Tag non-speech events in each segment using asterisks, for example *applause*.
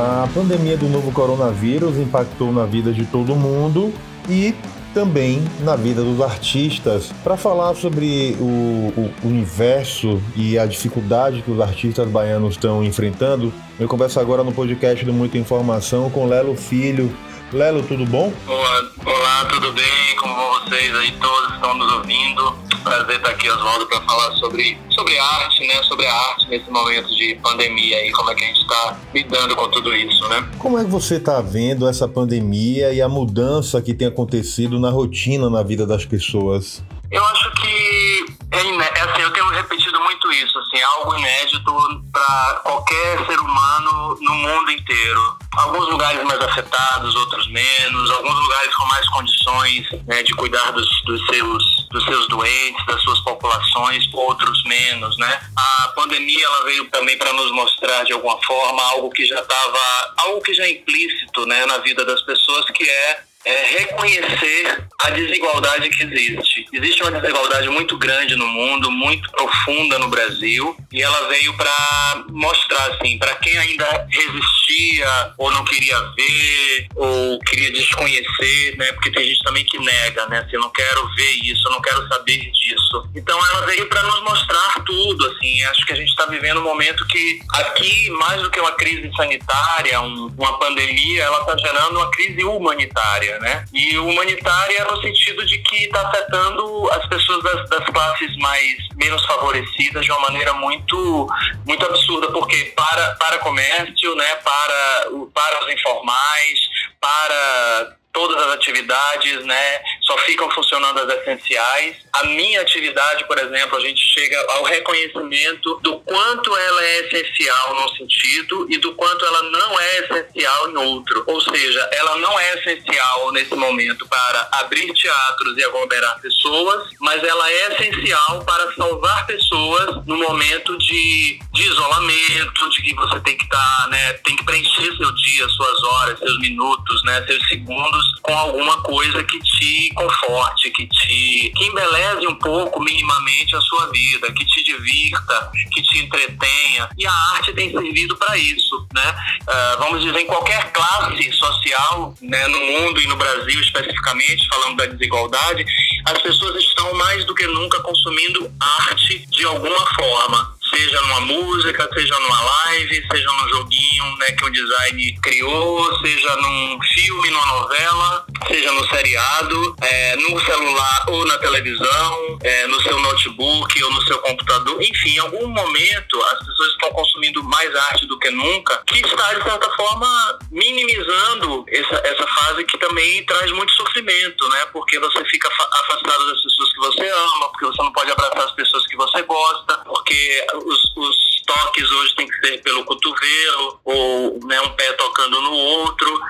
A pandemia do novo coronavírus impactou na vida de todo mundo e também na vida dos artistas. Para falar sobre o, o, universo e a dificuldade que os artistas baianos estão enfrentando, eu converso agora no podcast do Muita Informação com Lelo Filho. Lelo, tudo bom? Olá, olá tudo bem? Como vocês aí todos estão nos ouvindo? prazer estar aqui, Oswaldo, para falar sobre, sobre arte, né? Sobre a arte nesse momento de pandemia e como é que a gente está lidando com tudo isso, né? Como é que você está vendo essa pandemia e a mudança que tem acontecido na rotina, na vida das pessoas? Eu acho que é, é assim, eu tenho repetido muito isso, assim, é algo inédito para qualquer ser humano no mundo inteiro. Alguns lugares mais afetados, outros menos, alguns lugares com mais condições né, de cuidar dos, dos seus dos seus doentes, das suas populações, outros menos, né? A pandemia ela veio também para nos mostrar de alguma forma algo que já estava, algo que já é implícito, né, na vida das pessoas, que é é reconhecer a desigualdade que existe. Existe uma desigualdade muito grande no mundo, muito profunda no Brasil, e ela veio para mostrar assim, para quem ainda resistia ou não queria ver ou queria desconhecer, né? Porque tem gente também que nega, né? Assim, eu não quero ver isso, eu não quero saber disso. Então ela veio para nos mostrar tudo, assim. Acho que a gente está vivendo um momento que aqui, mais do que uma crise sanitária, um, uma pandemia, ela está gerando uma crise humanitária né? E humanitária no sentido de que está afetando as pessoas das, das, classes mais menos favorecidas de uma maneira muito muito absurda, porque para para comércio, né? Para para os informais, para todas as atividades, né? Só ficam funcionando as essenciais. A minha atividade, por exemplo, a gente chega ao reconhecimento do quanto ela é essencial num sentido e do quanto ela não é essencial em outro. Ou seja, ela não é essencial nesse momento para abrir teatros e aglomerar pessoas, mas ela é essencial para salvar pessoas no momento de, de isolamento, de que você tem que estar, tá, né? Tem que preencher seu dia, suas horas, seus minutos, né? Seus segundos com alguma coisa que te conforte, que te que embeleze um pouco minimamente a sua vida, que te divirta, que te entretenha. E a arte tem servido para isso, né? Uh, vamos dizer, em qualquer classe social, né, no mundo e no Brasil especificamente, falando da desigualdade, as pessoas estão mais do que nunca consumindo arte de alguma forma seja numa música, seja numa live, seja num joguinho né, que o design criou, seja num filme, numa novela, seja no seriado, é, no celular ou na televisão, é, no seu notebook ou no seu computador. Enfim, em algum momento as pessoas estão consumindo mais arte do que nunca, que está, de certa forma, minimizando essa, essa fase que também traz muito sofrimento, né? Porque você fica afastado das pessoas que você ama, porque você não pode abraçar as pessoas que você gosta, porque os, os toques hoje tem que ser pelo cotovelo ou né, um pé tocando no outro.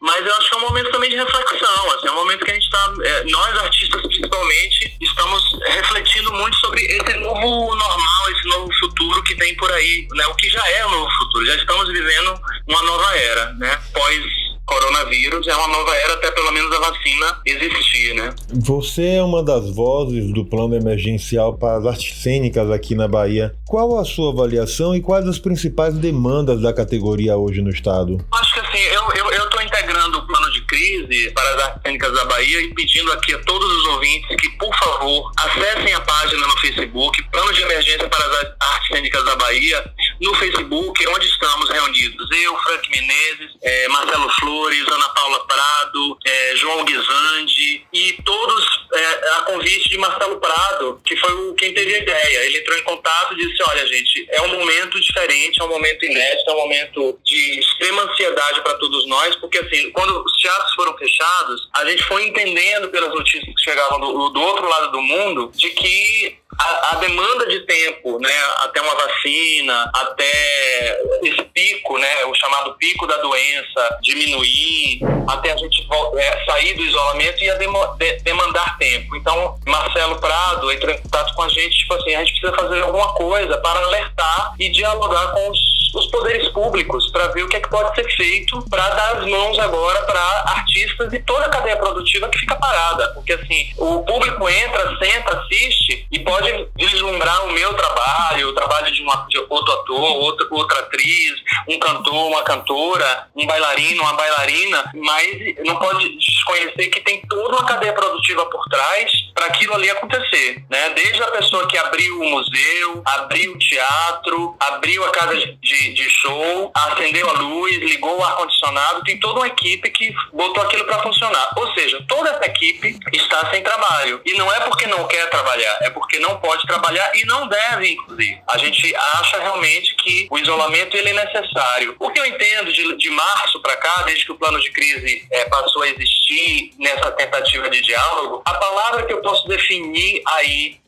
Mas eu acho que é um momento também de reflexão. Assim, é um momento que a gente está, é, nós artistas principalmente, estamos refletindo muito sobre esse novo normal, esse novo futuro que tem por aí, né? O que já é o novo futuro. Já estamos vivendo uma nova era, né? Pós coronavírus é uma nova era até pelo menos a vacina existir, né? Você é uma das vozes do plano emergencial para as artes cênicas aqui na Bahia. Qual a sua avaliação e quais as principais demandas da categoria hoje no estado? Acho que assim, eu estou integrando o plano de crise para as artes cênicas da Bahia e pedindo aqui a todos os ouvintes que, por favor, acessem a página no Facebook, Plano de Emergência para as Artes Cênicas da Bahia, no Facebook, onde estamos reunidos. Eu, Frank Menezes, é, Marcelo Flores, Ana Paula Prado, é, João Guizandi e todos é, a convite de Marcelo Prado, que foi o, quem teve a ideia. Ele entrou em contato e disse, olha gente, é um momento diferente, é um momento inédito, é um momento de extrema ansiedade para todos nós, porque assim, quando os teatros foram fechados, a gente foi entendendo pelas notícias que chegavam do, do outro lado do mundo de que a, a, demanda de tempo, né, até uma vacina, até esse pico, né, o chamado pico da doença diminuir, até a gente é, sair do isolamento ia de, demandar tempo. Então, Marcelo Prado entrou em contato com a gente, tipo assim, a gente precisa fazer alguma coisa para alertar e dialogar com os os poderes públicos para ver o que é que pode ser feito para dar as mãos agora para artistas e toda a cadeia produtiva que fica parada. Porque assim, o público entra, senta, assiste e pode deslumbrar o meu trabalho, o trabalho de, uma, de outro ator, outra, outra atriz, um cantor, uma cantora, um bailarino, uma bailarina, mas não pode desconhecer que tem toda uma cadeia produtiva por trás para aquilo ali acontecer, né? Desde a pessoa que abriu o museu, abriu o teatro, abriu a casa de, de show, acendeu a luz, ligou o ar-condicionado, tem toda uma equipe que botou aquilo para funcionar. Ou seja, toda essa equipe está sem trabalho. E não é porque não quer trabalhar, é porque não pode trabalhar e não deve, inclusive. A gente acha realmente que o isolamento ele é necessário. O que eu entendo de, de março para cá, desde que o plano de crise é, passou a existir nessa tentativa de diálogo, a palavra que eu posso definir aí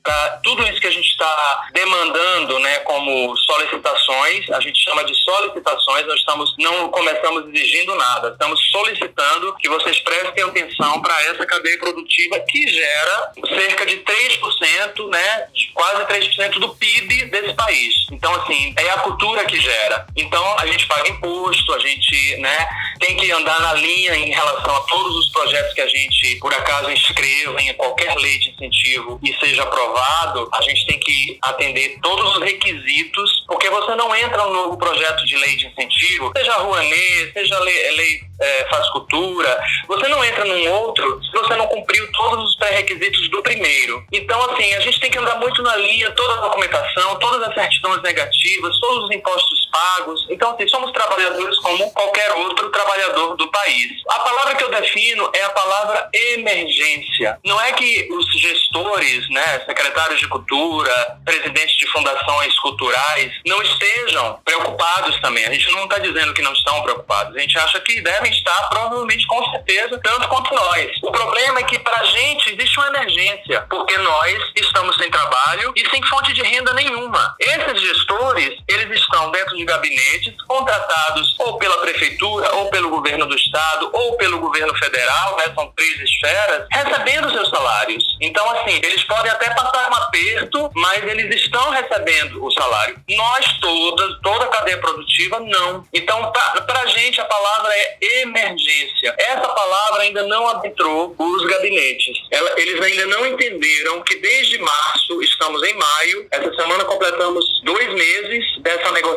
tudo isso que a gente está demandando, né, como solicitações, a gente chama de solicitações, nós estamos não começamos exigindo nada, estamos solicitando que vocês prestem atenção para essa cadeia produtiva que gera cerca de 3%, né, quase 3% do PIB desse país. Então, assim, é a cultura que gera. Então, a gente paga imposto, a gente, né, tem que andar na linha em relação a todos os projetos que a gente, por acaso, inscreva em qualquer lei de incentivo e seja aprovado aprovado, a gente tem que atender todos os requisitos, porque você não entra no novo projeto de lei de incentivo, seja Rouanet, seja lei, lei é, Faz Cultura, você não entra num outro se você não cumpriu todos os pré-requisitos do primeiro. Então, assim, a gente tem que andar muito na linha, toda a documentação, todas as certidões negativas, todos os impostos pagos. Então, assim, somos trabalhadores como qualquer outro trabalhador do país. A palavra que eu defino é a palavra emergência. Não é que os gestores, né, secretários de cultura, presidentes de fundações culturais, não estejam preocupados também. A gente não está dizendo que não estão preocupados. A gente acha que devem estar, provavelmente, com certeza, tanto quanto nós. O problema é que, para a gente, existe uma emergência, porque nós estamos sem trabalho e sem fonte de renda nenhuma. Esses gestores, eles estão dentro de gabinetes contratados ou pela prefeitura, ou pelo governo do estado, ou pelo governo federal, né? são três esferas, recebendo seus salários. Então, assim, eles podem até passar um aperto, mas eles estão recebendo o salário. Nós todas, toda a cadeia produtiva, não. Então, para a gente, a palavra é emergência. Essa palavra ainda não adentrou os gabinetes. Ela, eles ainda não entenderam que desde março, estamos em maio, essa semana completamos dois meses dessa negociação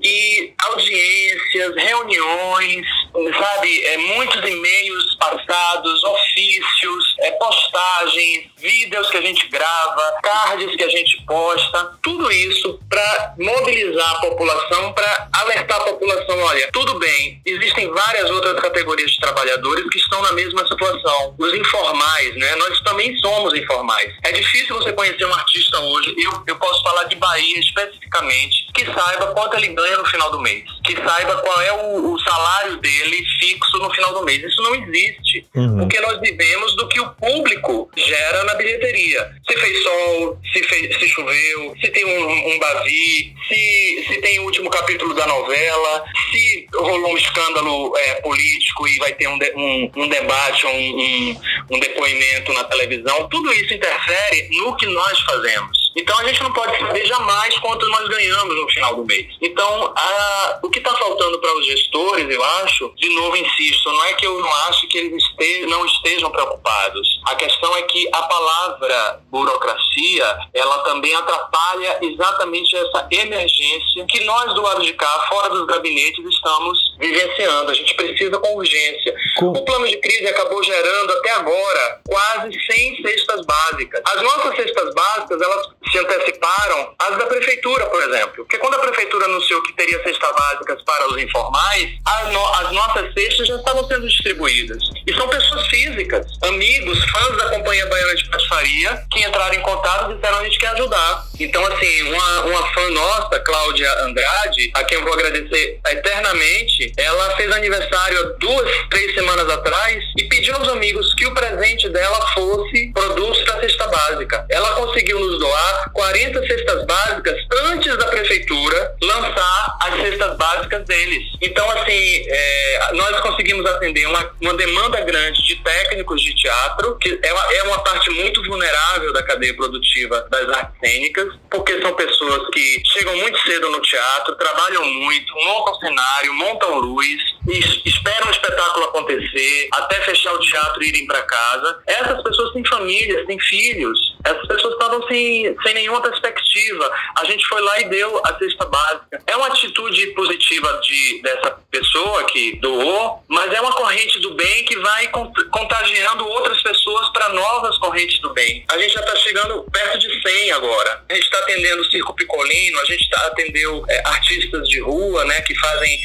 e audiências, reuniões, sabe, é, muitos e-mails passados, ofícios, é, postagens, vídeos que a gente grava, cards que a gente posta, tudo isso para mobilizar a população, para alertar a população, olha, tudo bem, existem várias outras categorias de trabalhadores que estão na mesma situação. Os informais, né? Nós também somos informais. É difícil você conhecer um artista hoje, eu, eu posso falar de Bahia especificamente, que saiba quanto ele ganha no final do mês, que saiba qual é o, o salário dele fixo no final do mês. Isso não existe, uhum. porque nós vivemos do que o público gera na bilheteria. Se fez sol, se, fez, se choveu, se tem um, um bavi, se, se tem o último capítulo da novela, se rolou um escândalo é, político e vai ter um, de, um, um debate, um, um, um depoimento na televisão, tudo isso interfere no que nós fazemos. Então a gente não pode saber jamais quanto nós ganhamos no final do mês. Então a, o que está faltando para os gestores, eu acho, de novo insisto, não é que eu não acho que eles este, não estejam preocupados. A questão é que a palavra burocracia, ela também atrapalha exatamente essa emergência que nós do lado de cá, fora dos gabinetes, estamos vivenciando. A gente precisa com urgência. Com... O plano de crise acabou gerando até agora quase 100 cestas básicas. As nossas cestas básicas, elas se anteciparam às da prefeitura, por exemplo. Porque quando a prefeitura anunciou que teria cestas básicas para os informais, as, no, as nossas cestas já estavam sendo distribuídas. E são pessoas físicas, amigos, fãs da Companhia Baiana de Patifaria, que entraram em contato e disseram a gente quer ajudar. Então, assim, uma, uma fã nossa, Cláudia Andrade, a quem eu vou agradecer eternamente, ela fez aniversário duas, três semanas atrás e pediu aos amigos que o presente dela fosse produtos da cesta básica. Ela conseguiu nos doar 40 cestas básicas antes da prefeitura lançar as cestas básicas deles. Então, assim, é, nós conseguimos atender uma, uma demanda grande de técnicos de teatro, que é uma, é uma parte muito vulnerável da cadeia produtiva das artes cênicas, porque são pessoas que chegam muito cedo no teatro, trabalham muito, montam cenário, montam luz, esperam o espetáculo acontecer, até fechar o teatro e irem para casa. Essas pessoas têm famílias, têm filhos. Essas pessoas estavam sem, sem nenhuma perspectiva. A gente foi lá e deu a cesta básica. É uma atitude positiva de, dessa pessoa que doou, mas é uma corrente do bem que vai contagiando outras pessoas para novas correntes do bem. A gente já está chegando perto de 100 agora. A gente está atendendo o Circo Picolino, a gente está atendendo é, artistas de rua, né, que fazem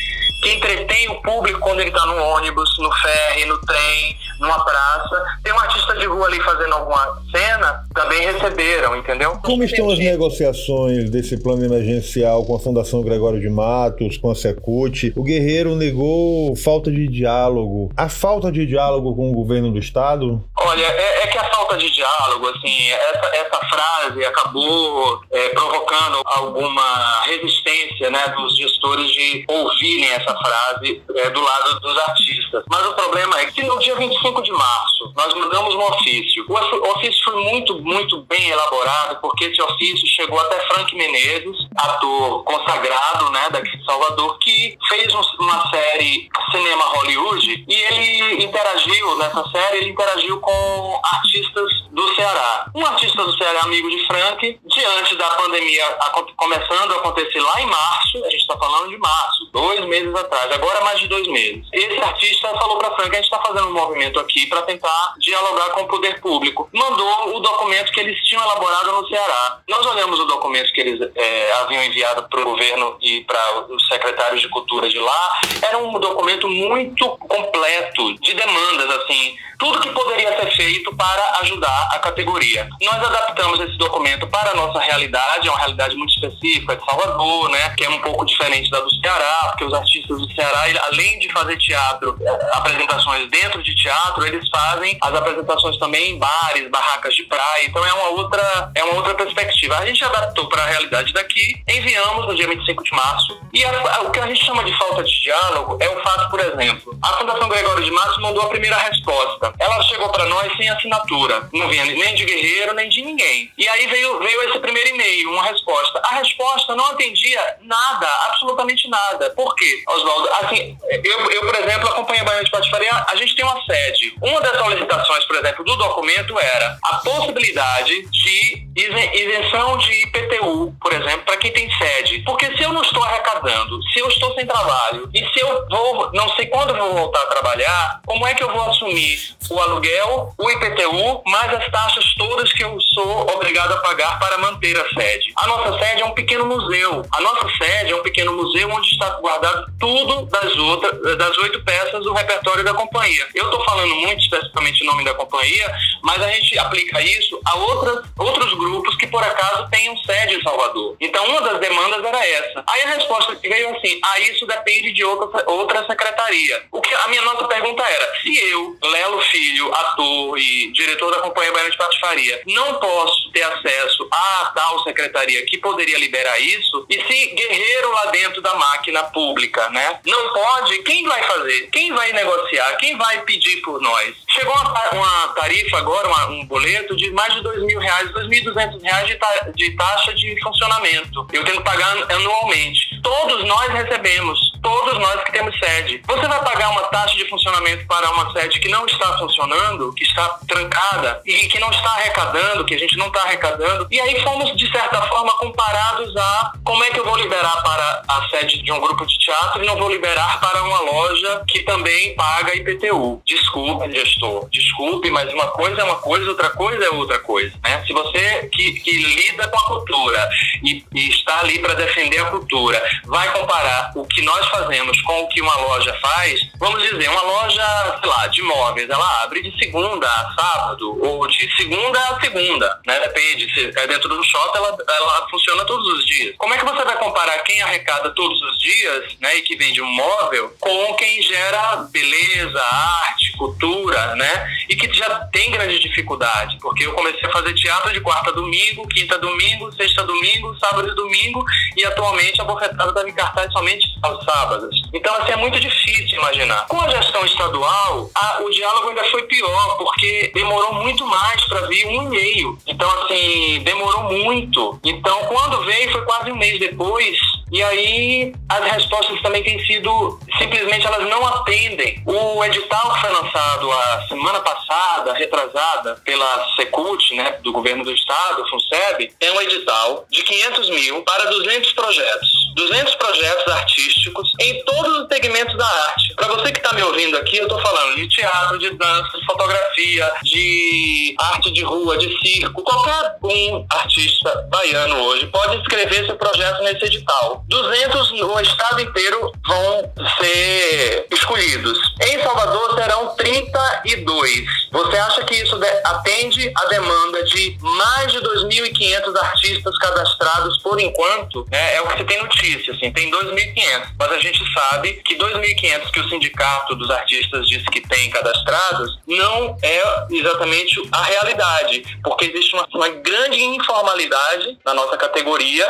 que entretém o público quando ele está no ônibus, no ferry, no trem, numa praça. Tem um artista de rua ali fazendo alguma cena, também receberam, entendeu? Como estão as negociações desse plano emergencial com a Fundação Gregório de Matos, com a Secult? O Guerreiro negou falta de diálogo. A falta de diálogo com o governo do Estado? Olha, é, é que a falta de diálogo, assim, essa, essa frase acabou é, provocando alguma resistência né, dos gestores de ouvirem essa frase é, do lado dos artistas. Mas o problema é que no dia 25 de março nós mandamos um ofício. O ofício foi muito, muito bem elaborado, porque esse ofício chegou até Frank Menezes, ator consagrado né, daqui de Salvador, que fez uma série Cinema Hollywood e ele interagiu nessa série, ele interagiu com artistas do Ceará. Um artista do Ceará amigo de Frank, diante da pandemia começando a acontecer lá em março, a gente está falando de março, dois meses atrás, agora mais de dois meses. Esse artista falou para Frank, a gente está fazendo um movimento aqui para tentar dialogar com o poder público. Mandou o documento que eles tinham elaborado no Ceará. Nós olhamos o documento que eles é, haviam enviado para o governo e para os secretários de cultura de lá. Era um documento muito completo de demandas, assim, tudo que poderia ser feito para ajudar a categoria. Nós adaptamos esse documento para a nossa realidade, é uma realidade muito específica de Salvador, né, que é um pouco diferente da do Ceará, porque os artistas do Ceará, além de fazer teatro, é, apresentações dentro de teatro, eles fazem as apresentações também em bares, barracas de praia, então é uma outra, é uma outra perspectiva. A gente adaptou para a realidade daqui, enviamos no dia 25 de março, e a, o que a gente chama de falta de diálogo é o fato, por exemplo, a Fundação Gregório de Matos mandou a primeira resposta. Ela chegou para nós sem assinatura, não vinha nem de Guerreiro, nem de ninguém. E aí veio, veio esse primeiro e-mail, uma resposta. A resposta não atendia nada, absolutamente nada. Por quê, Oswaldo? Assim, eu, eu, por exemplo, acompanho a Bahia de Patifaria, a gente tem uma sede. Uma das solicitações, por exemplo, do documento era a possibilidade de isenção de IPTU, por exemplo, para quem tem sede. Porque se eu não estou arrecadando, se eu estou sem trabalho e se eu vou, não sei quando vou voltar a trabalhar, como é que eu vou assumir o aluguel, o IPTU, mais as taxas todas que eu sou obrigado a pagar para manter a sede? A nossa sede é um pequeno museu. A nossa sede é um pequeno museu onde está guardado tudo das outras, das oito peças do repertório da companhia. Eu estou falando muito especificamente o nome da companhia, mas a gente aplica isso a outras, outros grupos que por acaso tenham sede em Salvador. Então uma das demandas era essa. Aí a resposta veio assim: ah, isso depende de outra, outra secretaria. O que a minha nossa pergunta era: se eu, Lelo Filho, ator e diretor da Companhia Baiana de Patifaria, não posso ter acesso a tal secretaria que poderia liberar isso, e se guerreiro lá dentro da máquina pública, né, não pode, quem vai fazer? Quem vai negociar? Quem vai pedir por nós? Chegou uma, uma tarifa agora, uma, um boleto de mais de dois mil reais, dois mil duzentos reais de, ta, de taxa de funcionamento. Eu tenho que pagar anualmente. Todos nós recebemos, todos nós que temos sede. Você vai pagar uma taxa de funcionamento para uma sede que não está funcionando, que está trancada e que não está arrecadando, que a gente não está arrecadando. E aí fomos, de certa forma, comparados a como é que eu vou liberar para a sede de um grupo de teatro e não vou liberar para uma loja que também paga IPTU. Desculpe, gestor, desculpe, mas uma coisa é uma coisa, outra coisa é outra coisa. Né? Se você que, que lida com a cultura e, e está ali para defender a cultura vai comparar o que nós fazemos com o que uma loja faz, vamos dizer, uma loja, sei lá, de móveis, ela abre de segunda a sábado ou de segunda a segunda, né? Depende, se é dentro do shopping, ela, ela funciona todos os dias. Como é que você vai comparar quem arrecada todos os dias, né, e que vende um móvel com quem gera beleza, arte, cultura, né? E que já tem grande dificuldade, porque eu comecei a fazer teatro de quarta domingo, quinta domingo, sexta a domingo, sábado e domingo, e atualmente a bofetada está em cartaz somente aos sábados. Então, assim, é muito difícil imaginar. Com a gestão estadual, a, o diálogo ainda foi pior, porque demorou muito mais para vir um e-mail. Então, assim, demorou muito. Então, quando veio, foi quase um mês depois, e aí as respostas também têm sido simplesmente elas não atendem. O edital que foi lançado a semana passada, retrasada, pela Secult, né, do governo do estado, FUNSEB, é um edital de 500 mil para 200 projetos. 200 projetos artísticos em todos os segmentos da arte. Para você que está me ouvindo aqui, eu estou falando de teatro, de dança, de fotografia, de arte de rua, de circo. Qualquer um artista baiano hoje pode inscrever seu projeto nesse edital. 200 no estado inteiro vão ser escolhidos. Em Salvador serão 32. Você acha que isso atende a demanda de mais de 2.500 artistas cadastrados por enquanto? É, é o que você tem notícia, assim, tem 2.500. Mas a gente sabe que 2.500 que o sindicato dos artistas diz que tem cadastrados não é exatamente a realidade, porque existe uma, uma grande informalidade na nossa categoria.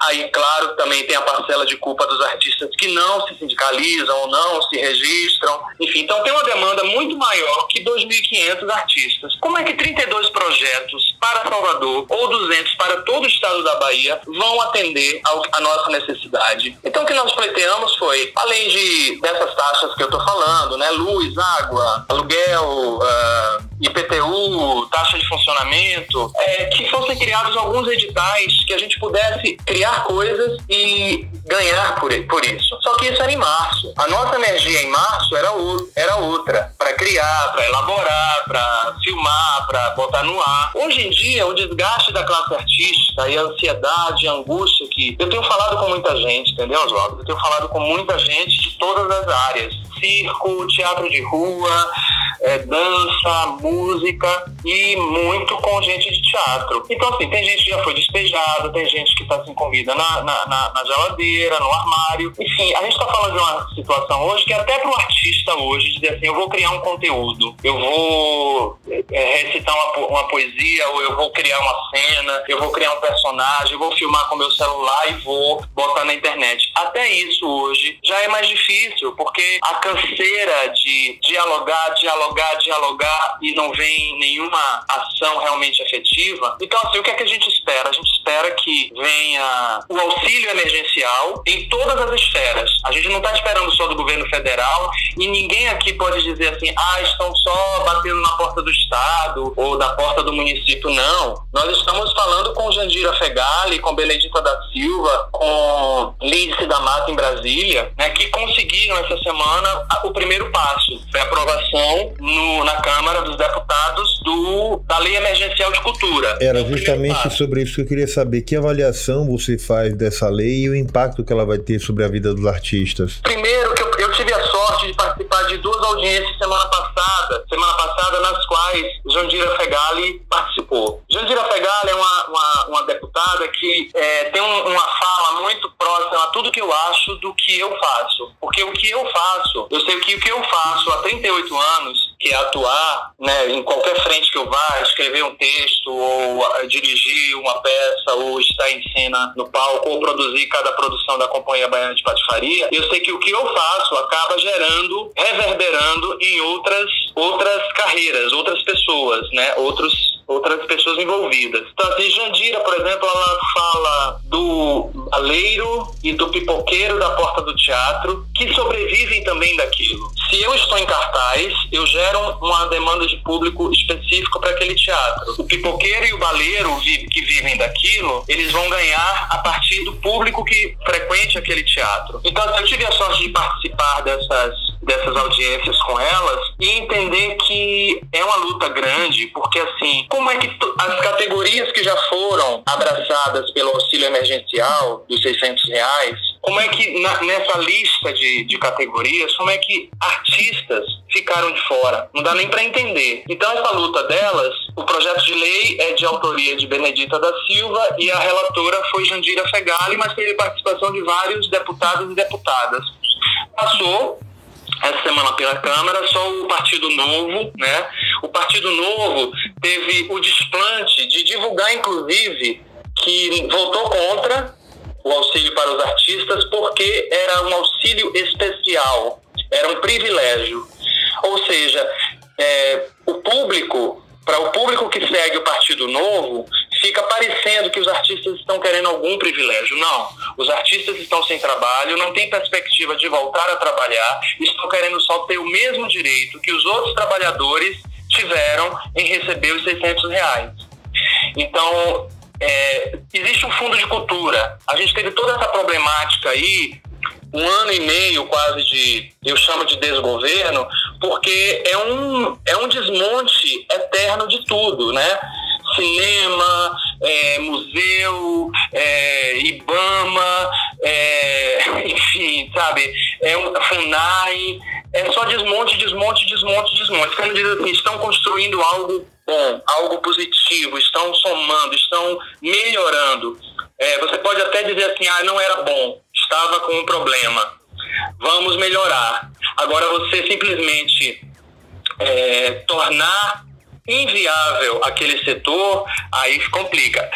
Aí, claro, também tem a parcela de culpa dos artistas que não se sindicalizam ou não se registram. Enfim, então tem uma demanda muito maior que 2.500 artistas. Como é que 32 projetos para Salvador ou 200 para todo o estado da Bahia vão atender a nossa necessidade? Então o que nós pleiteamos foi, além de dessas taxas que eu estou falando, né, luz, água, aluguel, uh, IPTU, taxa de funcionamento, é, que fossem criados alguns editais que a gente pudesse criar coisas e ganhar por, por isso. Só que isso era em março. A nossa energia em março era, o, era outra, para criar, para elaborar, para filmar, para botar no ar. Hoje em dia, o desgaste da classe artística e a ansiedade, a angústia que eu tenho falado com muita gente, entendeu, Oswaldo? Eu tenho falado com muita gente de todas as áreas circo, teatro de rua, é, dança, música e muito com gente de teatro. Então, assim, tem gente que já foi despejada, tem gente que está sem comida na, na, na, na, geladeira, no armário. Enfim, a gente está falando de uma situação hoje que até para o artista hoje dizer assim, eu vou criar um conteúdo, eu vou é, recitar uma, uma poesia, ou eu vou criar uma cena, eu vou criar um personagem, eu vou filmar com meu celular e vou botar na internet. Até isso hoje já é mais difícil, porque a canseira de dialogar, dialogar, dialogar e não vem nenhuma ação realmente efetiva. Então, assim, o que é que a gente espera? A gente espera que venha o auxílio emergencial em todas as esferas. A gente não está esperando só do governo federal e ninguém aqui pode dizer assim, ah, estão só batendo na porta do Estado ou da porta do município. Não. Nós estamos falando com Jandira Fegali, com Benedita da Silva, com Lídice da Mata em Brasília, né, que conseguiram essa semana o primeiro passo, foi a aprovação no, na Câmara dos Deputados do, da Lei Emergencial de Cultura. Era justamente sobre isso que eu queria saber. Que avaliação você faz dessa lei e o impacto que ela vai ter sobre a vida dos artistas? Primeiro, que eu, eu tive a sorte de participar de duas audiências semana passada, semana passada nas quais Jandira Fegali participou. Jandira Fegali é uma, uma, uma deputada que é, tem um, uma fala muito próxima a tudo que eu acho do que eu faço. Porque o que eu faço eu sei que o que eu faço há 38 anos, que é atuar né, em qualquer frente que eu vá, escrever um texto, ou dirigir uma peça, ou estar em cena no palco, ou produzir cada produção da Companhia Baiana de Patifaria, eu sei que o que eu faço acaba gerando, reverberando em outras, outras carreiras, outras pessoas, né, outros outras pessoas envolvidas. Então, assim, Jandira, por exemplo, ela fala do baleiro e do pipoqueiro da porta do teatro, que sobrevivem também daquilo. Se eu estou em cartaz, eu gero uma demanda de público específico para aquele teatro. O pipoqueiro e o baleiro que vivem daquilo, eles vão ganhar a partir do público que frequente aquele teatro. Então, eu tive a sorte de participar dessas dessas audiências com elas e entender que é uma luta grande, porque assim, como é que as categorias que já foram abraçadas pelo auxílio emergencial dos 600 reais, como é que na, nessa lista de, de categorias, como é que artistas ficaram de fora? Não dá nem para entender. Então essa luta delas, o projeto de lei é de autoria de Benedita da Silva e a relatora foi Jandira Fegali, mas teve participação de vários deputados e deputadas. Passou essa semana pela Câmara, só o Partido Novo, né? O Partido Novo teve o desplante de divulgar, inclusive, que votou contra o auxílio para os artistas porque era um auxílio especial, era um privilégio. Ou seja, é, o público, para o público que segue o Partido Novo, fica parecendo que os artistas estão querendo algum privilégio. Não. Os artistas estão sem trabalho, não têm perspectiva de voltar a trabalhar, estão querendo só ter o mesmo direito que os outros trabalhadores tiveram em receber os 600 reais. Então, é, existe um fundo de cultura. A gente teve toda essa problemática aí, um ano e meio quase de, eu chamo de desgoverno, porque é um, é um desmonte eterno de tudo, né? Cinema, é, museu, é, Ibama, é, *laughs* enfim, sabe? É um FUNAI, é só desmonte, desmonte, desmonte, desmonte. Quando diz assim, estão construindo algo bom, algo positivo, estão somando, estão melhorando. É, você pode até dizer assim, ah, não era bom, estava com um problema, vamos melhorar. Agora você simplesmente é, tornar inviável aquele setor, aí complica.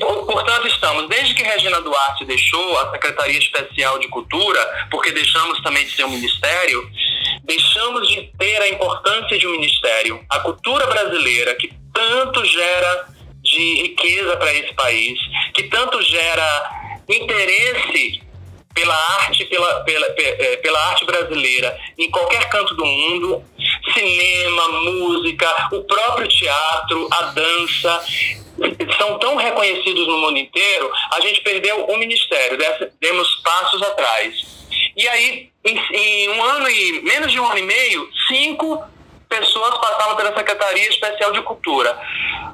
Portanto, estamos, desde que Regina Duarte deixou a Secretaria Especial de Cultura, porque deixamos também de ser um ministério, deixamos de ter a importância de um ministério. A cultura brasileira, que tanto gera de riqueza para esse país, que tanto gera interesse pela arte, pela, pela, é, pela arte brasileira em qualquer canto do mundo, cinema, música, o próprio teatro, a dança, são tão reconhecidos no mundo inteiro, a gente perdeu o ministério, demos passos atrás. E aí, em, em, um ano e menos de um ano e meio, cinco pessoas passavam pela Secretaria Especial de Cultura.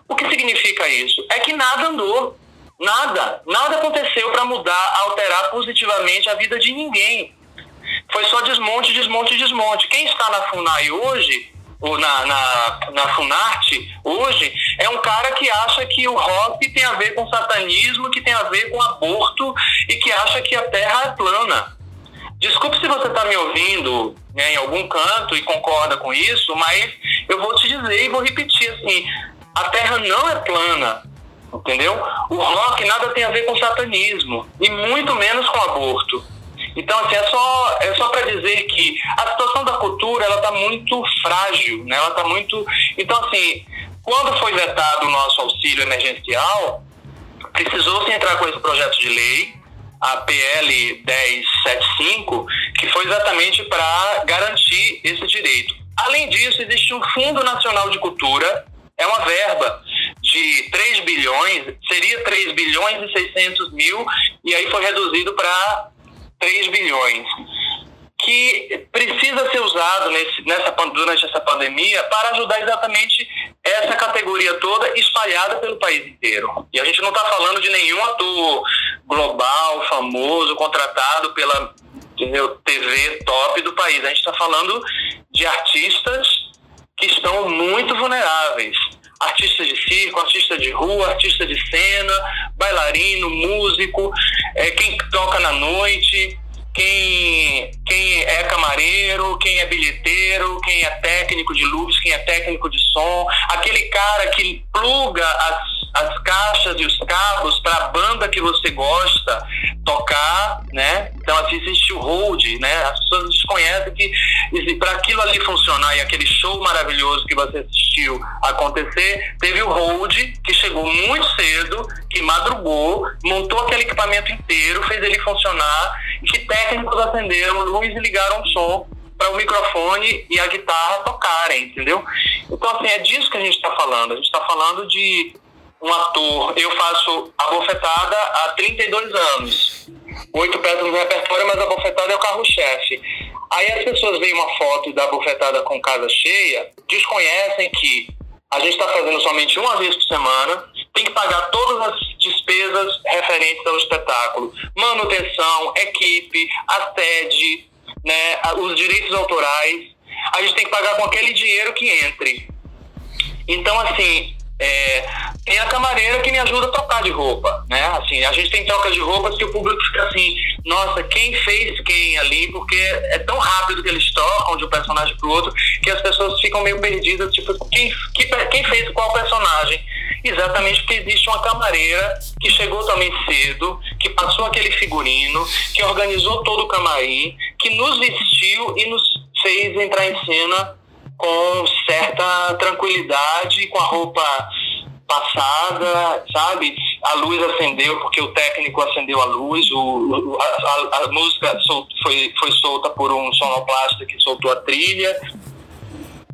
O que significa isso? É que nada andou. Nada. Nada aconteceu para mudar, alterar positivamente a vida de ninguém. Foi só desmonte, desmonte, desmonte. Quem está na FUNAI hoje, ou na, na, na Funarte hoje, é um cara que acha que o rock tem a ver com satanismo, que tem a ver com aborto e que acha que a Terra é plana. Desculpe se você está me ouvindo né, em algum canto e concorda com isso, mas eu vou te dizer e vou repetir assim: a Terra não é plana, entendeu? O rock nada tem a ver com satanismo e muito menos com aborto. Então, assim, é só, é só para dizer que a situação da cultura ela está muito frágil, né? Ela está muito. Então, assim, quando foi vetado o nosso auxílio emergencial, precisou se entrar com esse projeto de lei a PL 1075, que foi exatamente para garantir esse direito. Além disso, existe um Fundo Nacional de Cultura, é uma verba de 3 bilhões, seria 3 bilhões e 600 mil, e aí foi reduzido para 3 bilhões, que precisa ser usado nesse, nessa, durante essa pandemia para ajudar exatamente essa categoria toda espalhada pelo país inteiro. E a gente não está falando de nenhum ator global, famoso, contratado pela entendeu, TV top do país. A gente está falando de artistas que estão muito vulneráveis. Artistas de circo, artista de rua, artista de cena, bailarino, músico, é, quem toca na noite, quem, quem é camareiro, quem é bilheteiro, quem é técnico de luz, quem é técnico de som, aquele cara que pluga as as caixas e os cabos para a banda que você gosta tocar, né? Então assim existe o hold, né? As pessoas desconhecem que para aquilo ali funcionar e aquele show maravilhoso que você assistiu acontecer, teve o hold que chegou muito cedo, que madrugou, montou aquele equipamento inteiro, fez ele funcionar e que técnicos acenderam luz e ligaram o som para o microfone e a guitarra tocarem, entendeu? Então, assim, é disso que a gente está falando. A gente está falando de um ator, eu faço a bofetada há 32 anos. Oito peças no repertório, mas a bofetada é o carro-chefe. Aí as pessoas veem uma foto da bofetada com casa cheia, desconhecem que a gente está fazendo somente uma vez por semana, tem que pagar todas as despesas referentes ao espetáculo. Manutenção, equipe, a sede, né, os direitos autorais. A gente tem que pagar com aquele dinheiro que entre. Então, assim, é, tem a camareira que me ajuda a trocar de roupa, né? Assim, a gente tem troca de roupas que o público fica assim, nossa, quem fez quem ali? Porque é tão rápido que eles trocam de um personagem pro outro que as pessoas ficam meio perdidas, tipo, quem, que, quem fez qual personagem? Exatamente porque existe uma camareira que chegou também cedo, que passou aquele figurino, que organizou todo o camarim, que nos vestiu e nos fez entrar em cena com certa tranquilidade, com a roupa passada, sabe? A luz acendeu porque o técnico acendeu a luz, o, a, a, a música sol, foi, foi solta por um sonoplasta que soltou a trilha.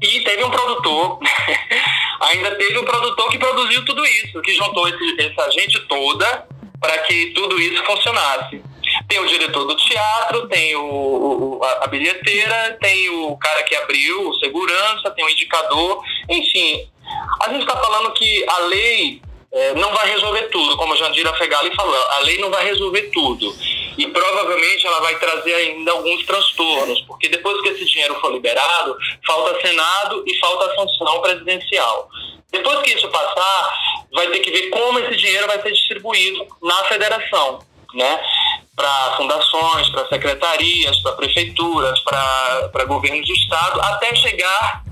E teve um produtor, *laughs* ainda teve um produtor que produziu tudo isso, que juntou esse, essa gente toda para que tudo isso funcionasse. Tem o diretor do teatro, tem o, o, a, bilheteira, tem o cara que abriu, o segurança, tem o indicador, enfim. A gente está falando que a lei é, não vai resolver tudo, como a Jandira Fegali falou, a lei não vai resolver tudo. E provavelmente ela vai trazer ainda alguns transtornos, porque depois que esse dinheiro for liberado, falta Senado e falta sanção presidencial. Depois que isso passar, vai ter que ver como esse dinheiro vai ser distribuído na federação, né? Para fundações, para secretarias, para prefeituras, para governos de estado, até chegar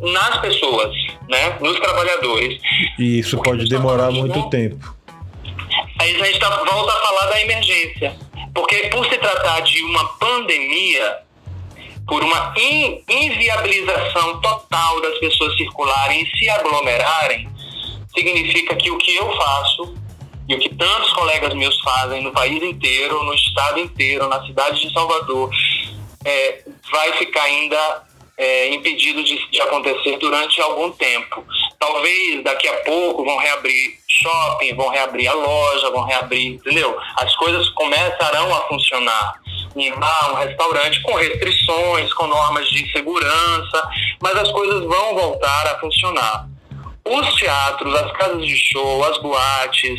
nas pessoas, né, nos trabalhadores. E isso Porque pode demorar muito tempo. Aí a gente tá, volta a falar da emergência. Porque por se tratar de uma pandemia, por uma in, inviabilização total das pessoas circularem e se aglomerarem, significa que o que eu faço e o que tantos colegas meus fazem no país inteiro, no estado inteiro, na cidade de Salvador, é, vai ficar ainda é, impedido de, de, acontecer durante algum tempo. Talvez daqui a pouco vão reabrir shopping, vão reabrir a loja, vão reabrir, entendeu? As coisas começarão a funcionar. Em bar, um restaurante com restrições, com normas de segurança, mas as coisas vão voltar a funcionar os teatros, as casas de show, as boates,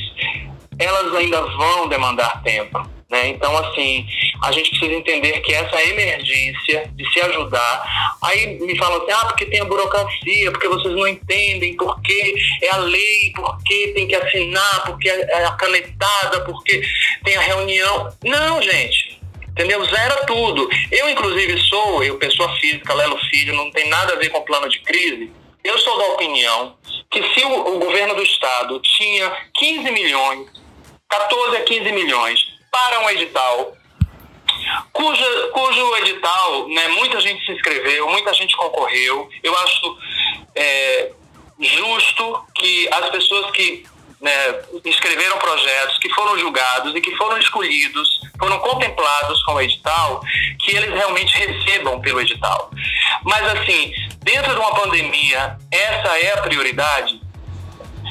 elas ainda vão demandar tempo. Né? Então, assim, a gente precisa entender que essa emergência de se ajudar. Aí me falam assim: ah, porque tem a burocracia, porque vocês não entendem, porque é a lei, porque tem que assinar, porque é a canetada, porque tem a reunião. Não, gente. Entendeu? Zera tudo. Eu, inclusive, sou, eu, pessoa física, Lelo Filho, não tem nada a ver com plano de crise. Eu sou da opinião que se o, o governo do estado tinha 15 milhões, 14 a 15 milhões para um edital, cujo, cujo edital, né, muita gente se inscreveu, muita gente concorreu, eu acho é, justo que as pessoas que né, escreveram projetos, que foram julgados e que foram escolhidos, foram contemplados com o edital, que eles realmente recebam pelo edital. Mas, assim, dentro de uma pandemia, essa é a prioridade,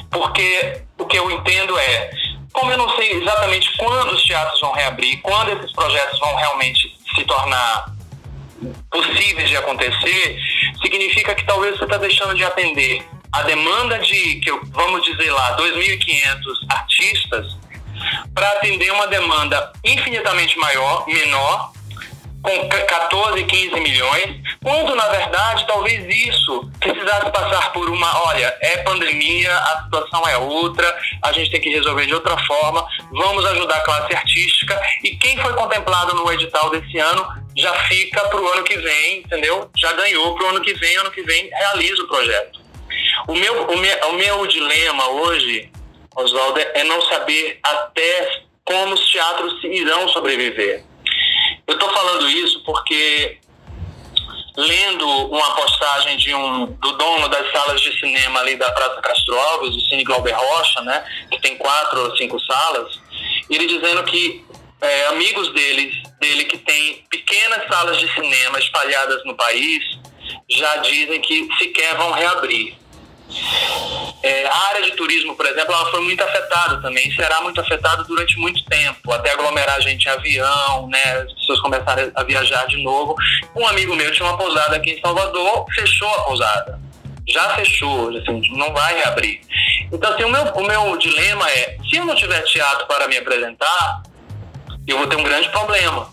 porque o que eu entendo é, como eu não sei exatamente quando os teatros vão reabrir, quando esses projetos vão realmente se tornar possíveis de acontecer, significa que talvez você está deixando de atender a demanda de, que vamos dizer lá, 2.500 artistas para atender uma demanda infinitamente maior, menor, com 14, 15 milhões, quando na verdade talvez isso precisasse passar por uma, olha, é pandemia, a situação é outra, a gente tem que resolver de outra forma, vamos ajudar a classe artística e quem foi contemplado no edital desse ano já fica para o ano que vem, entendeu? Já ganhou para o ano que vem, ano que vem realiza o projeto. O meu, o meu, o meu dilema hoje, Oswaldo, é não saber até como os teatros irão sobreviver. Eu estou falando isso porque lendo uma postagem de um do dono das salas de cinema ali da Praça Castro Alves, o Cine Glauber Rocha, né, que tem quatro ou cinco salas, ele dizendo que é, amigos dele, dele que tem pequenas salas de cinema espalhadas no país já dizem que sequer vão reabrir. É, a área de turismo, por exemplo, ela foi muito afetada também, será muito afetada durante muito tempo, até aglomerar gente em avião, né, as pessoas começaram a viajar de novo. Um amigo meu tinha uma pousada aqui em Salvador, fechou a pousada. Já fechou, assim, não vai reabrir. Então, assim, o meu, o meu dilema é, se eu não tiver teatro para me apresentar, eu vou ter um grande problema.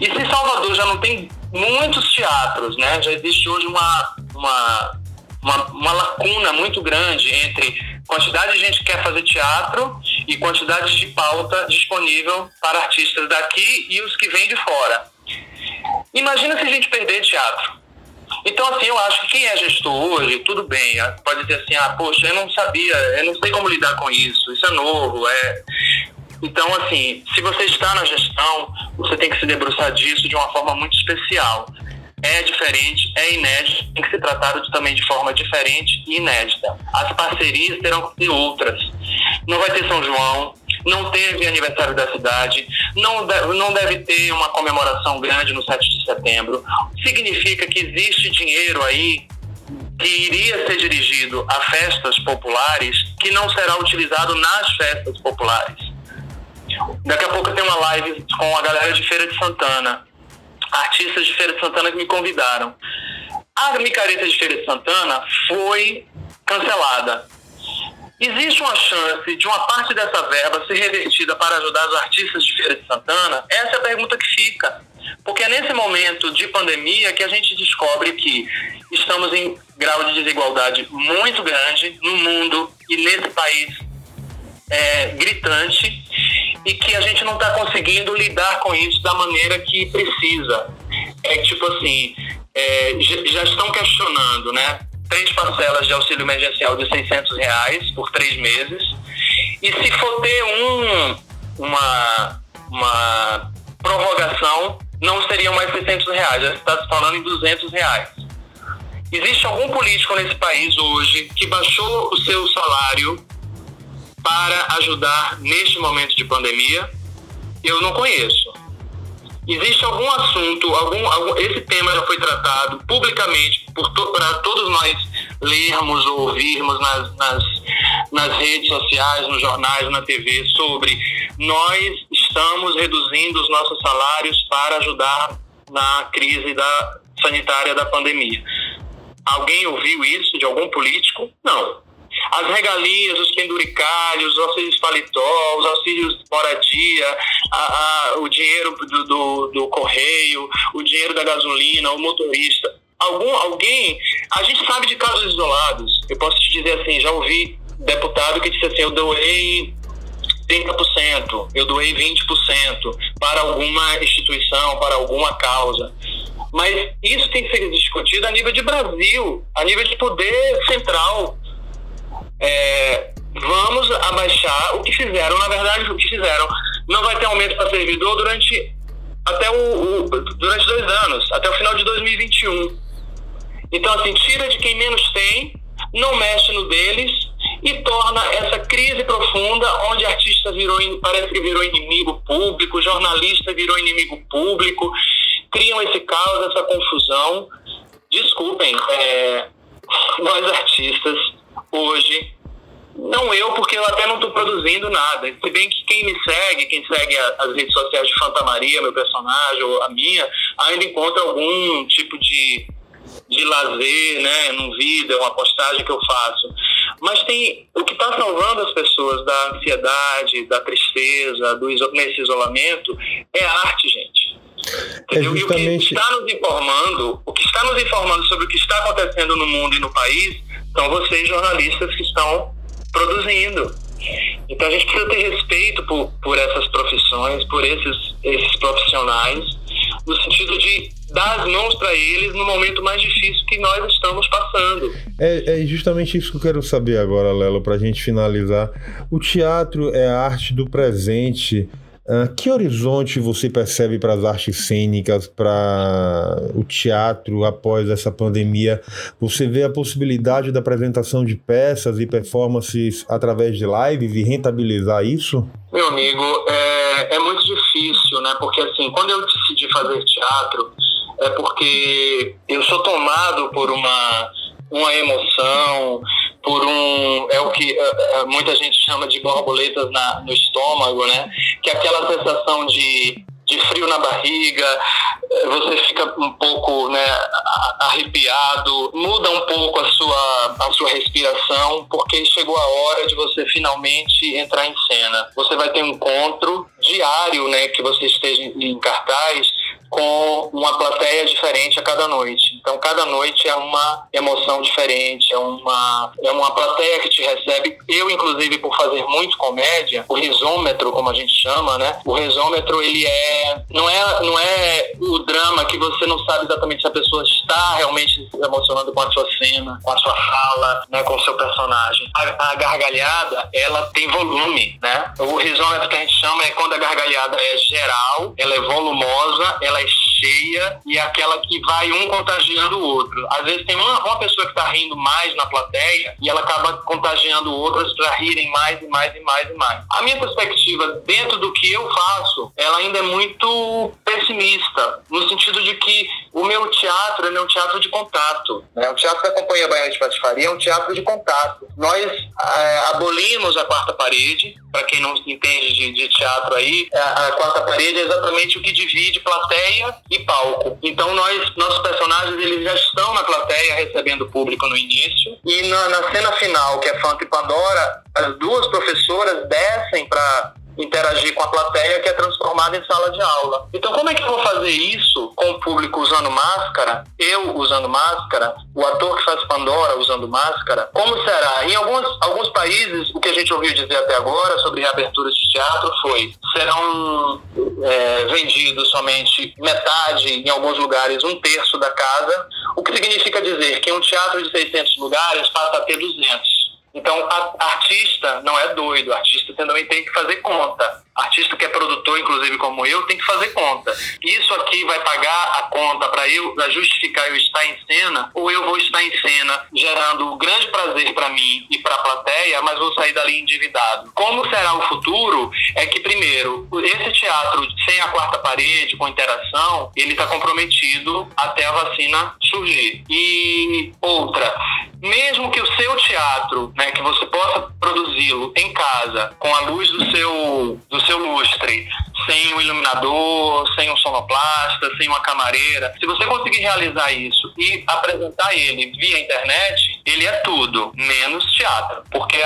E se Salvador já não tem muitos teatros, né, já existe hoje uma, uma uma, uma lacuna muito grande entre quantidade de gente que quer fazer teatro e quantidade de pauta disponível para artistas daqui e os que vêm de fora. Imagina se a gente perder teatro. Então, assim, eu acho que quem é gestor hoje, tudo bem, pode dizer assim, ah, poxa, eu não sabia, eu não sei como lidar com isso, isso é novo, é... Então, assim, se você está na gestão, você tem que se debruçar disso de uma forma muito especial é diferente, é inédito, tem que ser tratado também de forma diferente e inédita. As parcerias terão que ser outras. Não vai ter São João, não teve aniversário da cidade, não deve, não deve ter uma comemoração grande no 7 de setembro. Significa que existe dinheiro aí que iria ser dirigido a festas populares que não será utilizado nas festas populares. Daqui a pouco tem uma live com a galera de Feira de Santana artistas de Feira de Santana que me convidaram. A micareta de Feira de Santana foi cancelada. Existe uma chance de uma parte dessa verba ser revertida para ajudar os artistas de Feira de Santana? Essa é a pergunta que fica. Porque é nesse momento de pandemia que a gente descobre que estamos em grau de desigualdade muito grande no mundo e nesse país é, gritante e que a gente não está conseguindo lidar com isso da maneira que precisa. É tipo assim, é, já estão questionando, né? Três parcelas de auxílio emergencial de 600 reais por três meses. E se for ter um, uma, uma prorrogação, não seriam mais 600 reais, já está se falando em 200 reais. Existe algum político nesse país hoje que baixou o seu salário para ajudar neste momento de pandemia? Eu não conheço. Existe algum assunto, algum, algum esse tema já foi tratado publicamente to, para todos nós lermos ou ouvirmos nas, nas, nas redes sociais, nos jornais, na TV, sobre nós estamos reduzindo os nossos salários para ajudar na crise da, sanitária da pandemia. Alguém ouviu isso de algum político? Não as regalias, os penduricalhos, os auxílios paletó, os auxílios moradia, a, a, o dinheiro do, do, do, correio, o dinheiro da gasolina, o motorista. Algum, alguém, a gente sabe de casos isolados. Eu posso te dizer assim, já ouvi deputado que disse assim, eu doei 30%, eu doei 20% para alguma instituição, para alguma causa. Mas isso tem que ser discutido a nível de Brasil, a nível de poder central é, vamos abaixar o que fizeram, na verdade, o que fizeram. Não vai ter aumento para servidor durante até o, o, durante dois anos, até o final de 2021. Então, assim, tira de quem menos tem, não mexe no deles e torna essa crise profunda, onde artista virou, parece que virou inimigo público, jornalista virou inimigo público, criam esse caos, essa confusão. Desculpem, é, nós artistas hoje. Não eu, porque eu até não estou produzindo nada. Se bem que quem me segue, quem segue as redes sociais de Fanta Maria, meu personagem, ou a minha, ainda encontra algum tipo de, de lazer, né, num vídeo, uma postagem que eu faço. Mas tem o que está salvando as pessoas da ansiedade, da tristeza, do nesse isolamento, é a arte, gente. É justamente... E o que está nos informando, o que está nos informando sobre o que está acontecendo no mundo e no país são vocês, jornalistas, que estão produzindo. Então a gente precisa ter respeito por, por essas profissões, por esses, esses profissionais, no sentido de dar as mãos para eles no momento mais difícil que nós estamos passando. É, é justamente isso que eu quero saber agora, Lelo, para a gente finalizar. O teatro é a arte do presente Uh, que horizonte você percebe para as artes cênicas, para o teatro após essa pandemia? Você vê a possibilidade da apresentação de peças e performances através de lives e rentabilizar isso? Meu amigo, é, é muito difícil, né? Porque assim, quando eu decidi fazer teatro, é porque eu sou tomado por uma, uma emoção, por um é o que uh, muita gente chama de borboletas na, no estômago, né? Que é aquela sensação de, de frio na barriga, eh, você fica um pouco né, arrepiado, muda um pouco a sua, a sua respiração, porque chegou a hora de você finalmente entrar em cena. Você vai ter um encontro diário, né, que você esteja em cartaz com uma plateia diferente a cada noite. Então, cada noite é uma emoção diferente, é uma, é uma plateia que te recebe. Eu, inclusive, por fazer muito comédia, o risômetro, como a gente chama, né? O risômetro, ele é não é não é o drama que você não sabe exatamente se a pessoa está realmente se emocionando com a sua cena, com a sua fala, né, com o seu personagem. A, a gargalhada, ela tem volume, né? O risômetro que a gente chama é quando a gargalhada é geral, ela é volumosa, ela é cheia e aquela que vai um contagiando o outro. Às vezes tem uma, uma pessoa que está rindo mais na plateia e ela acaba contagiando outras para rirem mais e mais e mais e mais. A minha perspectiva dentro do que eu faço, ela ainda é muito pessimista, no sentido de que o meu teatro é um teatro de contato. Né? O teatro da Companhia Baiana de Patifaria é um teatro de contato. Nós é, abolimos a quarta parede, para quem não entende de, de teatro aí, a, a, quarta parede é exatamente o que divide plateia e palco. Então nós, nossos personagens eles já estão na plateia recebendo público no início e na, na cena final, que é Fanta e Pandora, as duas professoras descem para interagir com a plateia que é transformada em sala de aula. Então, como é que eu vou fazer isso com o público usando máscara, eu usando máscara, o ator que faz Pandora usando máscara? Como será? Em alguns, alguns países, o que a gente ouviu dizer até agora sobre reaberturas de teatro foi serão é, vendidos somente metade, em alguns lugares, um terço da casa, o que significa dizer que um teatro de 600 lugares passa a ter 200. Então, a, artista não é doido, artista também tem que fazer conta. Artista que é produtor, inclusive como eu, tem que fazer conta. Isso aqui vai pagar a conta para eu, para justificar eu estar em cena, ou eu vou estar em cena gerando grande prazer para mim e para a plateia, mas vou sair dali endividado. Como será o futuro? É que primeiro, esse teatro sem a quarta parede, com interação, ele está comprometido até a vacina surgir. E outra, mesmo que o seu teatro, né, que você possa produzi-lo em casa, com a luz do seu, do seu lustre, sem um iluminador, sem um sonoplasta, sem uma camareira, se você conseguir realizar isso e apresentar ele via internet, ele é tudo, menos teatro. Porque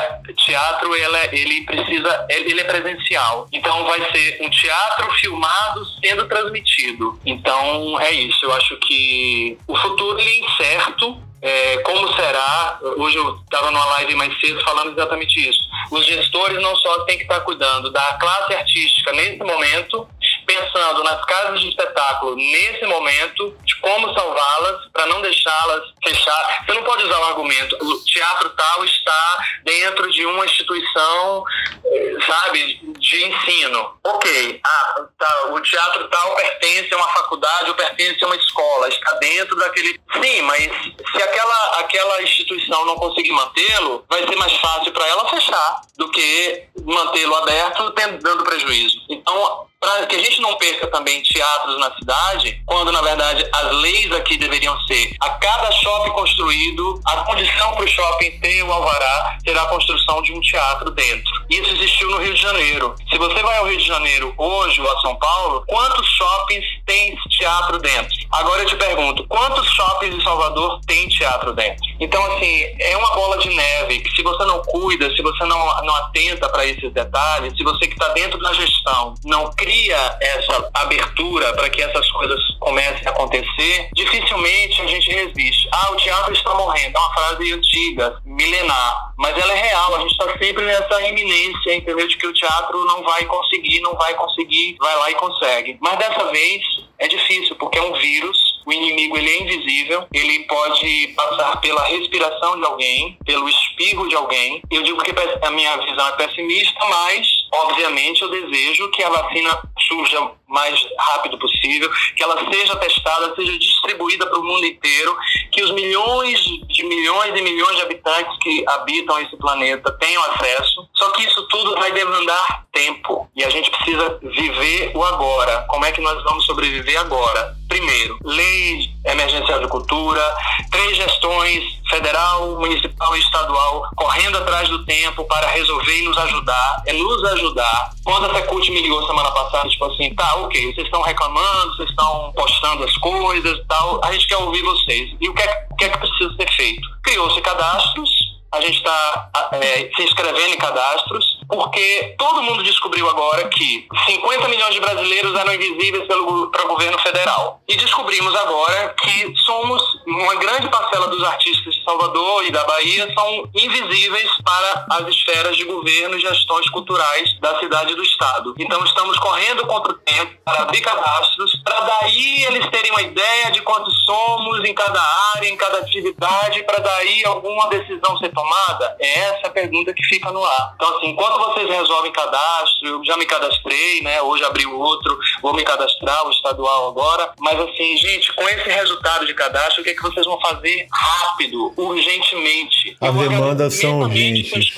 teatro ele, ele precisa, ele é presencial. Então vai ser um teatro filmado sendo transmitido. Então é isso. Eu acho que o futuro é incerto, é, como será, hoje eu estava numa live mais cedo falando exatamente isso. Os gestores não só têm que estar cuidando da classe artística nesse momento, pensando nas casas de espetáculo nesse momento, de como salvá-las, para não deixá-las fechar. Você não pode usar o argumento, o teatro tal está dentro de uma instituição, eh, sabe, de ensino. Ok, ah, tá, o teatro tal pertence a uma faculdade ou pertence a uma escola, está dentro daquele. Sim, mas se aquela, aquela instituição não conseguir mantê-lo, vai ser mais fácil para ela fechar do que mantê-lo aberto, dando prejuízo. Então, para que a gente não perca também teatros na cidade, quando na verdade as leis aqui deveriam ser a cada shopping construído, a condição para o shopping ter o alvará será a construção de um teatro dentro. Isso existiu no Rio de Janeiro. Se você vai ao Rio de Janeiro hoje ou a São Paulo, quantos shoppings tem teatro dentro? Agora eu te pergunto, quantos shoppings em Salvador tem teatro dentro? Então, assim, é uma bola de neve que se você não cuida, se você não, não atenta para esses detalhes, se você que está dentro da gestão não cria essa abertura para que essas coisas comecem a acontecer, dificilmente a gente resiste. Ah, o teatro está morrendo. É uma frase antiga, milenar, mas ela é real. A gente está sempre nessa iminência, entendeu? De que o teatro não vai conseguir, não vai conseguir, vai lá e consegue. Mas dessa vez é difícil, porque é um vírus o inimigo ele é invisível, ele pode passar pela respiração de alguém, pelo espirro de alguém. Eu digo que a minha visão é pessimista, mas obviamente eu desejo que a vacina surja o mais rápido possível, que ela seja testada, seja distribuída para o mundo inteiro, que os milhões de milhões e milhões de habitantes que habitam esse planeta tenham acesso. Só que isso tudo vai demandar tempo e a gente precisa viver o agora. Como é que nós vamos sobreviver agora? Primeiro, lei emergencial de cultura, três gestões, federal, municipal e estadual, correndo atrás do tempo para resolver e nos ajudar, é nos ajudar. Quando a Secult me ligou semana passada, tipo assim, tá, ok, vocês estão reclamando, vocês estão postando as coisas tal, a gente quer ouvir vocês. E o que é, que, é que precisa ser feito? Criou-se cadastros, a gente está é, se inscrevendo em cadastros, porque todo mundo descobriu agora que 50 milhões de brasileiros eram invisíveis para o governo federal. E descobrimos agora que somos uma grande parcela dos artistas de Salvador e da Bahia são invisíveis para as esferas de governo e gestões culturais da cidade e do estado. Então estamos correndo contra o tempo para abrir cadastros, para daí eles terem uma ideia de quantos somos em cada área, em cada atividade, para daí alguma decisão ser tomada? É essa a pergunta que fica no ar. Então, assim, enquanto vocês resolvem cadastro, eu já me cadastrei, né? Hoje abri o outro, vou me cadastrar, o estadual agora. Mas, assim, gente, com esse resultado de cadastro, o que, é que vocês vão fazer rápido, urgentemente? As demandas são urgentes.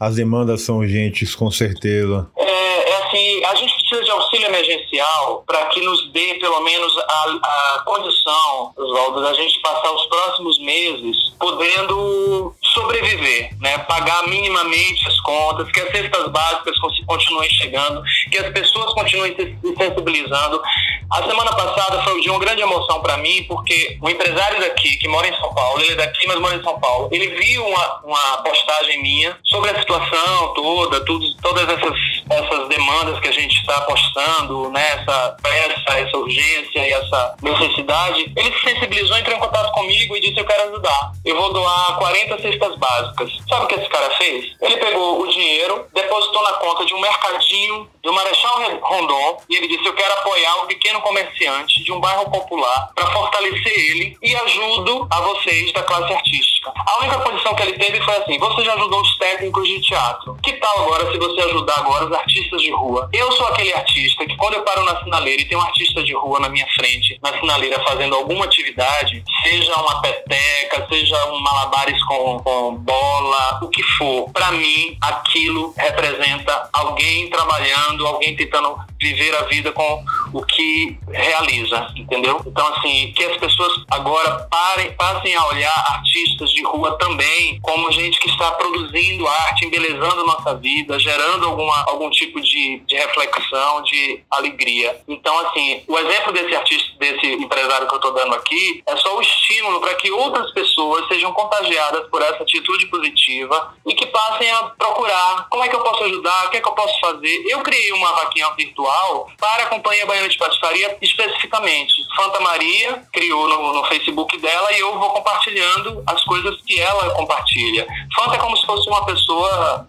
As demandas são urgentes, com certeza. É, é assim, a gente precisa de auxílio emergencial para que nos dê pelo menos a, a condição, Oswaldo, da gente passar os próximos meses podendo sobreviver, né? pagar minimamente as contas, que as cestas básicas continuem chegando, que as pessoas continuem se sensibilizando. A semana passada foi de uma grande emoção para mim, porque um empresário daqui, que mora em São Paulo, ele é daqui, mas mora em São Paulo, ele viu uma, uma postagem minha sobre a situação toda, tudo, todas essas, essas demandas que a gente está postando, né? essa pressa, essa urgência e essa necessidade. Ele se sensibilizou, entrou em contato comigo e disse: Eu quero ajudar. Eu vou doar 40 cestas básicas. Sabe o que esse cara fez? Ele pegou o dinheiro, depositou na conta de um mercadinho do Marechal Rondon e ele disse: Eu quero apoiar o pequeno comerciante de um bairro popular para fortalecer ele e ajudo a vocês da classe artística. A única condição que ele teve foi assim: Você já ajudou os técnicos de teatro. Que tal agora se você ajudar agora os artistas de rua? Eu sou aquele artista que quando eu paro na sinaleira e tem um artista de rua na minha frente, na sinaleira fazendo alguma atividade, seja uma peteca, seja um malabares com, com bola, o que for, para mim aquilo representa alguém trabalhando, alguém tentando viver a vida com o que realiza, entendeu? Então, assim, que as pessoas agora parem, passem a olhar artistas de rua também como gente que está produzindo arte, embelezando nossa vida, gerando alguma, algum tipo de, de reflexão, de alegria. Então, assim, o exemplo desse artista, desse empresário que eu estou dando aqui, é só o estímulo para que outras pessoas sejam contagiadas por essa atitude positiva e que passem a procurar como é que eu posso ajudar, o que é que eu posso fazer. Eu criei uma vaquinha virtual para a Companhia Baiana de Patifaria especificamente. Fanta Maria criou no, no Facebook dela e eu vou compartilhando as coisas que ela compartilha. Fanta é como se fosse uma pessoa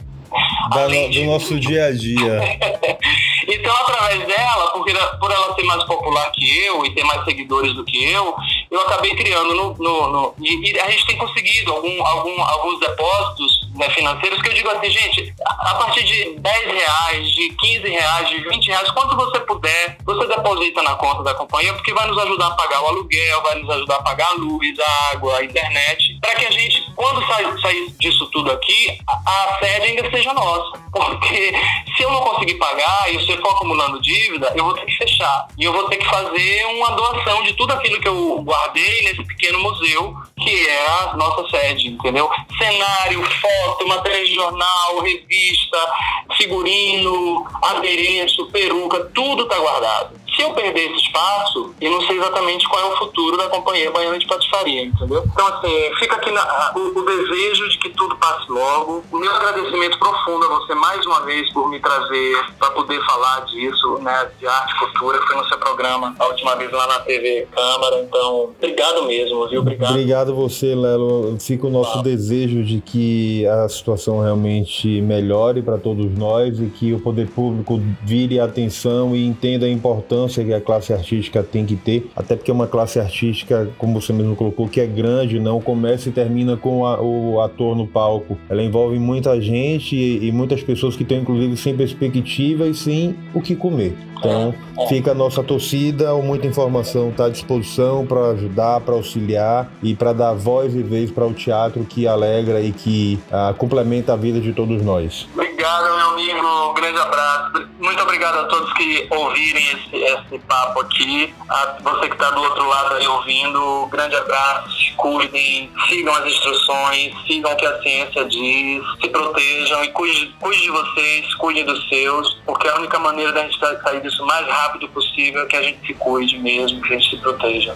da, do nosso dia a dia. *laughs* então, através dela, porque, por ela ser mais popular que eu e ter mais seguidores do que eu, eu acabei criando no. no, no e, e, a gente tem conseguido algum, algum, alguns depósitos né, financeiros que eu digo assim, gente, a partir de 10 reais, de 15 reais, de 20 reais, quanto você puder, você deposita na conta da companhia, porque vai nos ajudar a pagar o aluguel, vai nos ajudar a pagar a luz, a água, a internet, para que a gente, quando sair, sair disso tudo aqui, a, a sede ainda seja nossa. Porque se eu não conseguir pagar e você for acumulando dívida, eu vou ter que fechar. E eu vou ter que fazer uma doação de tudo aquilo que eu guardei nesse pequeno museu, que é a nossa sede, entendeu? Cenário, foto, matéria de jornal, revista, figurino, adereço, peruca, tudo está guardado. Se eu perder esse espaço, eu não sei exatamente qual é o futuro da Companhia Baiana de Patifaria, entendeu? Então, assim, fica aqui na, o, o, desejo de que tudo passe logo. O meu agradecimento profundo a você mais uma vez por me trazer para poder falar disso, né, de arte e cultura, que foi no seu programa a última vez lá na TV Câmara. Então, obrigado mesmo, viu? Obrigado. Obrigado você, Lelo. Fica o nosso desejo de que a situação realmente melhore para todos nós e que o poder público vire a atenção e entenda a importância importância que a classe artística tem que ter, até porque é uma classe artística, como você mesmo colocou, que é grande, não começa e termina com a, o ator no palco. Ela envolve muita gente e, e muitas pessoas que estão, inclusive, sem perspectiva e sem o que comer. Então, fica a nossa torcida, muita informação está à disposição para ajudar, para auxiliar e para dar voz e vez para o teatro que alegra e que uh, complementa a vida de todos nós. Obrigado, meu amigo. Um grande abraço. Muito obrigado a todos que ouvirem esse, esse papo aqui. A você que está do outro lado aí ouvindo, grande abraço. Se cuidem, sigam as instruções, sigam o que a ciência diz, se protejam e cuide, cuide de vocês, cuide dos seus, porque a única maneira da gente sair disso o mais rápido possível é que a gente se cuide mesmo, que a gente se proteja.